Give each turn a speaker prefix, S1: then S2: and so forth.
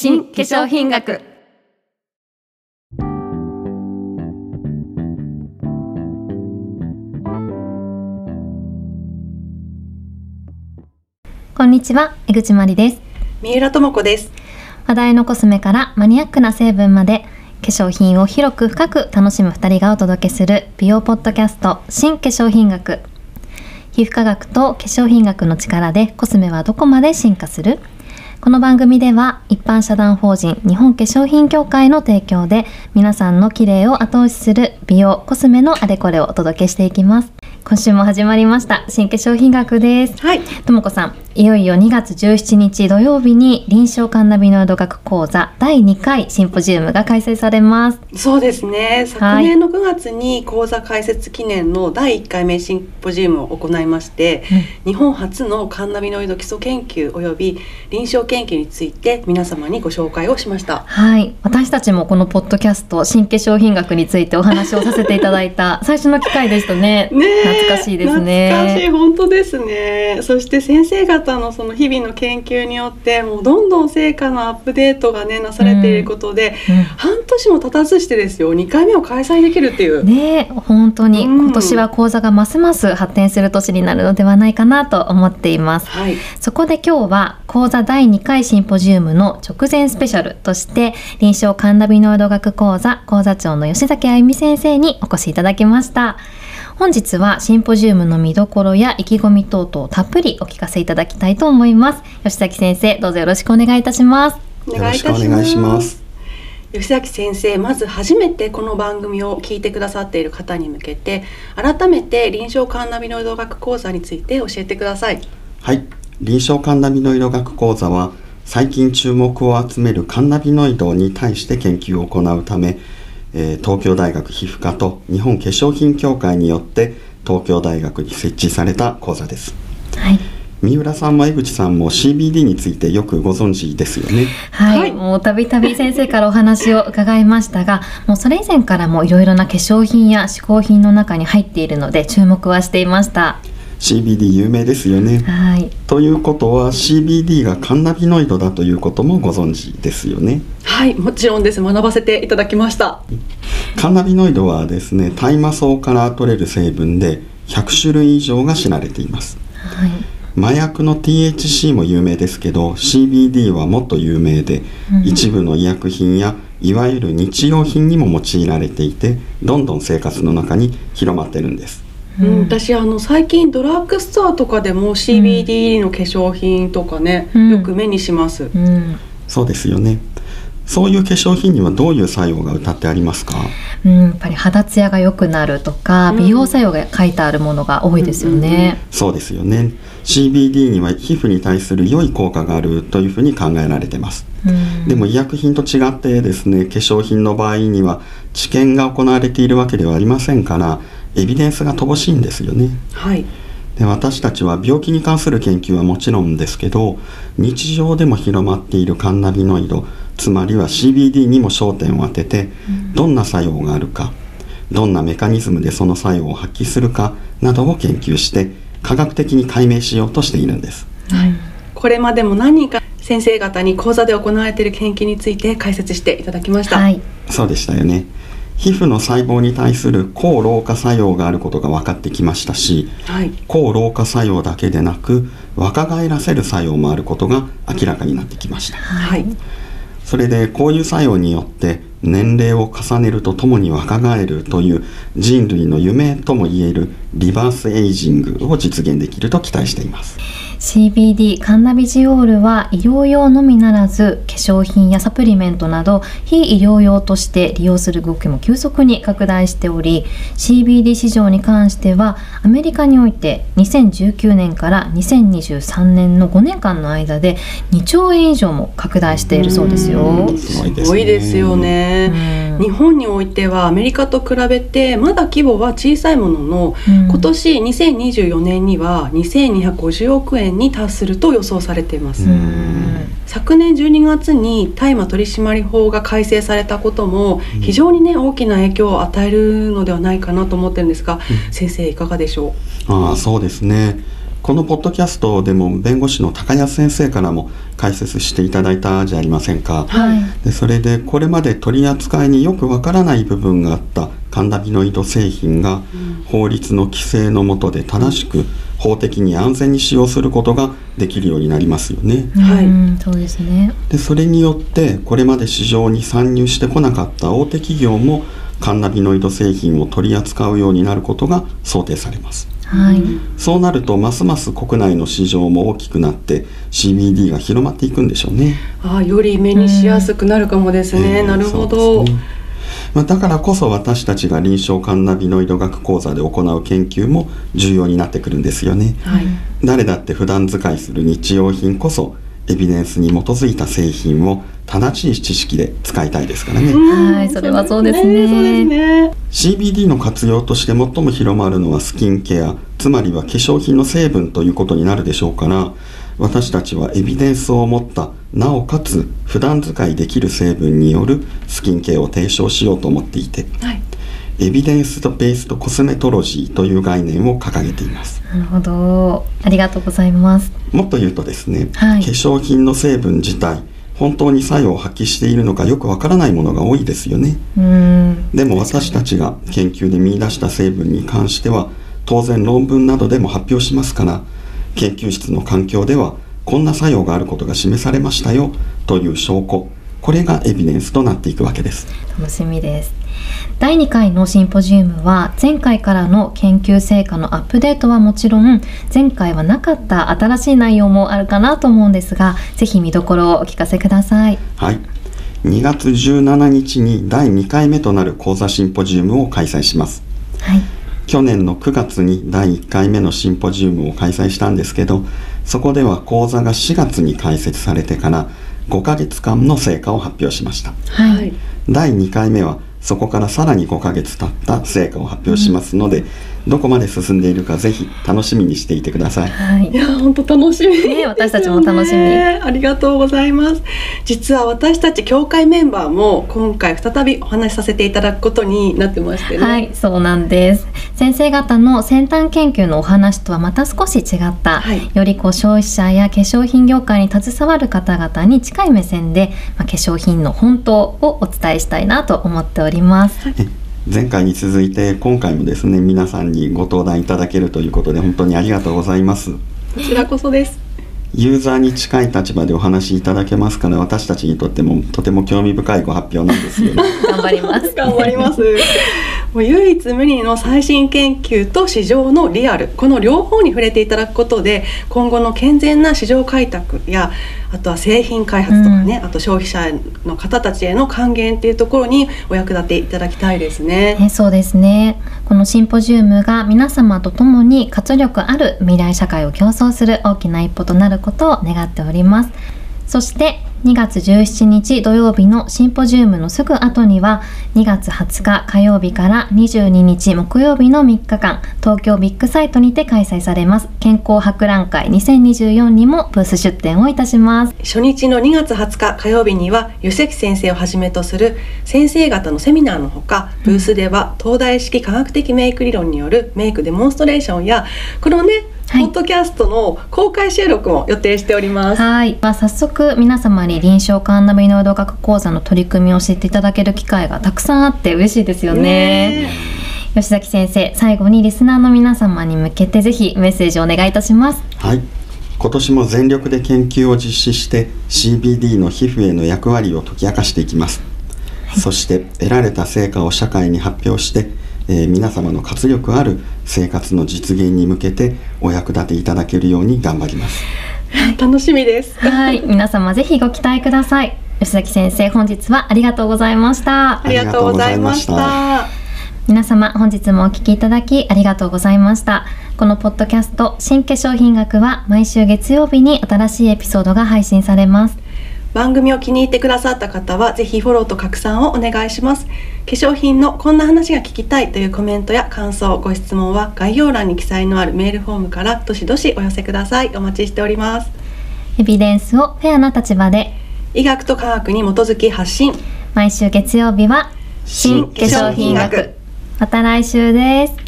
S1: 新化粧品学。こんにちは江口まりです。
S2: 三浦智子です。
S1: 話題のコスメからマニアックな成分まで化粧品を広く深く楽しむ二人がお届けする美容ポッドキャスト新化粧品学。皮膚科学と化粧品学の力でコスメはどこまで進化する？この番組では一般社団法人日本化粧品協会の提供で皆さんの綺麗を後押しする美容コスメのあれこれをお届けしていきます。今週も始まりました。新化粧品学です。
S2: はい。
S1: ともこさんいよいよ2月17日土曜日に臨床カンナビノイド学講座第2回シンポジウムが開催されます。
S2: そうですね。昨年の9月に講座開設記念の第1回目シンポジウムを行いまして、日本初のカンナビノイド基礎研究及び臨床研究について皆様にご紹介をしました。
S1: はい。私たちもこのポッドキャスト新化粧品学についてお話をさせていただいた 最初の機会でしたね。
S2: ねえ。
S1: 懐かしいですね。
S2: 懐かしい。本当ですね。そして先生方のその日々の研究によってもうどんどん成果のアップデートがねなされていることで、
S1: うん。
S2: 半年も経たずしてですよ2回目を開催できるっていう、
S1: ねえ本当に
S2: うん。
S1: 今年は講座がますます発展する年になるのではないかなと思っています。
S2: はい。
S1: そこで今日は講座第2回シンポジウムの直前スペシャルとして臨床カンナビノイド学講座講座長の吉崎あゆみ先生にお越しいただきました本日はシンポジウムの見どころや意気込み等々をたっぷりお聞かせいただきたいと思います。吉崎先生どうぞよろしくお願いいたします。
S2: お
S3: よろしくお願いします。
S2: 吉崎先生まず初めてこの番組を聞いてくださっている方に向けて改めて臨床カンナビノイド学講座について教えてください。
S3: はい、臨床カンナビノイド学講座は最近注目を集めるカンナビノイドに対して研究を行うため、えー東京大学皮膚科と日本化粧品協会によって東京大学に設置された講座です。
S1: はい
S3: 三浦さんも江口さんも CBD についてよくご存知ですよね。
S1: はい、
S2: はい
S1: もうたびたび先生からお話を伺いましたがもうそれ以前からもいろいろな化粧品や嗜好品の中に入っているので注目はしていました
S3: CBD 有名ですよね。
S1: はい
S3: ということは CBD がカンナビノイドだということもご存知ですよね。
S2: はいもちろんです。学ばせていただきました。
S3: カンナビノイドはですね大麻草から取れる成分で100種類以上が知られています。
S1: はい。
S3: 麻薬の THC も有名ですけど CBD はもっと有名で、
S1: うん。
S3: 一部の医薬品やいわゆる日用品にも用いられていてどんどん生活の中に広まってるんです。
S2: うん、私あの最近ドラッグストアとかでも CBD の化粧品とかね、
S1: うん。
S2: よく目にします、
S1: うん。
S3: そうですよねそういう化粧品にはどういう作用が歌ってありますか？
S1: うん、やっぱり肌ツヤが良くなるとか、
S2: うん。
S1: 美容作用が書いてあるものが多いですよね。
S3: そうですよね。CBD には皮膚に対する良い効果があるというふうに考えられてます。
S1: うん。
S3: でも医薬品と違ってですね化粧品の場合には治験が行われているわけではありませんからエビデンスが乏しいんですよね。
S2: はい。
S3: で私たちは病気に関する研究はもちろんですけど日常でも広まっているカンナビノイドつまりは CBD にも焦点を当ててどんな作用があるかどんなメカニズムでその作用を発揮するかなどを研究して科学的に解明しようとしているんです。
S2: これまでも何人か先生方に講座で行われている研究について解説していただきました、
S1: はい、
S3: そうでしたよね。皮膚の細胞に対する抗老化作用があることが分かってきましたし
S2: はい。
S3: 抗老化作用だけでなく若返らせる作用もあることが明らかになってきました。
S2: はい
S3: それでこういう作用によって年齢を重ねるとともに若返るという人類の夢ともいえるリバースエイジングを実現できると期待しています。
S1: CBD カンナビジオールは医療用のみならず化粧品やサプリメントなど非医療用として利用する動きも急速に拡大しており CBD 市場に関してはアメリカにおいて2019年から2023年の5年間の間で2兆円以上も拡大しているそうですよ。
S3: すごいです
S2: よね、
S1: うん。
S2: 日本においてはアメリカと比べてまだ規模は小さいものの、
S1: うん。
S2: 今年2024年には2250億円に達すると予想されています、
S1: うん。
S2: 昨年12月に大麻取締法が改正されたことも非常にね大きな影響を与えるのではないかなと思ってるんですが、先生いかがでしょ
S3: ああそうですねこのポッドキャストでも弁護士の高安先生からも解説していただいたじゃありませんか、
S1: はい。
S3: でそれでこれまで取り扱いによくわからない部分があったカンナビノイド製品が法律の規制の下で正しく法的に安全に使用することができるようになりますよね。
S2: はい
S1: うんそうですね。
S3: でそれによってこれまで市場に参入してこなかった大手企業もカンナビノイド製品を取り扱うようになることが想定されます。
S1: はい。
S3: そうなるとますます国内の市場も大きくなって CBD が広まっていくんでしょうね。
S2: ああより目にしやすくなるかもですね、
S3: えー
S2: なるほど、
S3: ねまあ、だからこそ私たちが臨床カンナビノイド学講座で行う研究も重要になってくるんですよね。
S2: はい
S3: 誰だって普段使いする日用品こそエビデンスに基づいた製品を正しい知識で使いたいですからね。
S1: はいそれはそうですね
S2: そうですね
S3: CBD の活用として最も広まるのはスキンケアつまりは化粧品の成分ということになるでしょうから私たちはエビデンスを持ったなおかつ普段使いできる成分によるスキンケアを提唱しようと思っていて
S2: はい
S3: エビデンスベースドコスメトロジーという概念を掲げています
S1: なるほど。ありがとうございます。
S3: もっと言うとですね、
S1: はい
S3: 化粧品の成分自体本当に作用を発揮しているのかよくわからないものが多いですよね
S1: うん。
S3: でも私たちが研究で見出した成分に関しては当然論文などでも発表しますから研究室の環境ではこんな作用があることが示されましたよという証拠これがエビデンスとなっていくわけです
S1: 楽しみです。第2回のシンポジウムは前回からの研究成果のアップデートはもちろん前回はなかった新しい内容もあるかなと思うんですがぜひ見どころをお聞かせください。
S3: はい2月17日に第2回目となる講座シンポジウムを開催します
S1: はい。
S3: 去年の9月に第1回目のシンポジウムを開催したんですけどそこでは講座が4月に開設されてから5ヶ月間の成果を発表しました
S1: はい。
S3: 第2回目はそこからさらに5ヶ月経った成果を発表しますので、どこまで進んでいるかぜひ楽しみにしていてください
S1: はい
S2: い。や本当楽しみですよ
S1: ね私たちも楽しみ
S2: ありがとうございます実は私たち協会メンバーも今回再びお話しさせていただくことになってましてね
S1: はい、そうなんです。先生方の先端研究のお話とはまた少し違った、
S2: はい
S1: よりこう消費者や化粧品業界に携わる方々に近い目線で、まあ、化粧品の本当をお伝えしたいなと思っております。
S3: え前回に続いて今回もですね皆さんにご登壇いただけるということで本当にありがとうございます。
S2: こちらこそです。
S3: ユーザーに近い立場でお話しいただけますから私たちにとってもとても興味深いご発表なんですよね
S1: 頑張ります。
S2: 頑張ります。もう唯一無二の最新研究と市場のリアルこの両方に触れていただくことで今後の健全な市場開拓やあとは製品開発とかね、あと消費者の方たちへの還元っていうところにお役立ていただきたいですね。
S1: ね、そうですね。このシンポジウムが皆様と共に活力ある未来社会を競争する大きな一歩となることを願っております。そして2月17日土曜日のシンポジウムのすぐ後には2月20日火曜日から22日木曜日の3日間東京ビッグサイトにて開催されます。健康博覧会2024にもブース出展をいたします。
S2: 初日の2月20日火曜日には湯関先生をはじめとする先生方のセミナーのほかブースでは東大式科学的メイク理論によるメイクデモンストレーションやこのね、ポッドキャストの公開収録も予定しております。
S1: はい、まあ、早速皆様に臨床カンナビノイド学講座の取り組みを知っていただける機会がたくさんあって嬉しいですよね。吉崎先生、最後にリスナーの皆様に向けてぜひメッセージをお願いいたします。
S3: はい今年も全力で研究を実施して CBD の皮膚への役割を解き明かしていきます、そして得られた成果を社会に発表して、えー皆様の活力ある生活の実現に向けてお役立ていただけるように頑張ります
S2: 楽しみです。
S1: はい、皆様ぜひご期待ください。吉崎先生、本日はありがとうございました
S2: あ。りがとうございました。
S1: 皆様本日もお聞きいただきありがとうございましたこのポッドキャスト新化粧品学は毎週月曜日に新しいエピソードが配信されます
S2: 番組を気に入ってくださった方はぜひフォローと拡散をお願いします。化粧品のこんな話が聞きたいというコメントや感想ご質問は概要欄に記載のあるメールフォームからどしどしお寄せください。お待ちしております。
S1: エビデンスをフェアな立場で。
S2: 医学と科学に基づき発信。
S1: 毎週月曜日は新化粧品学。また来週です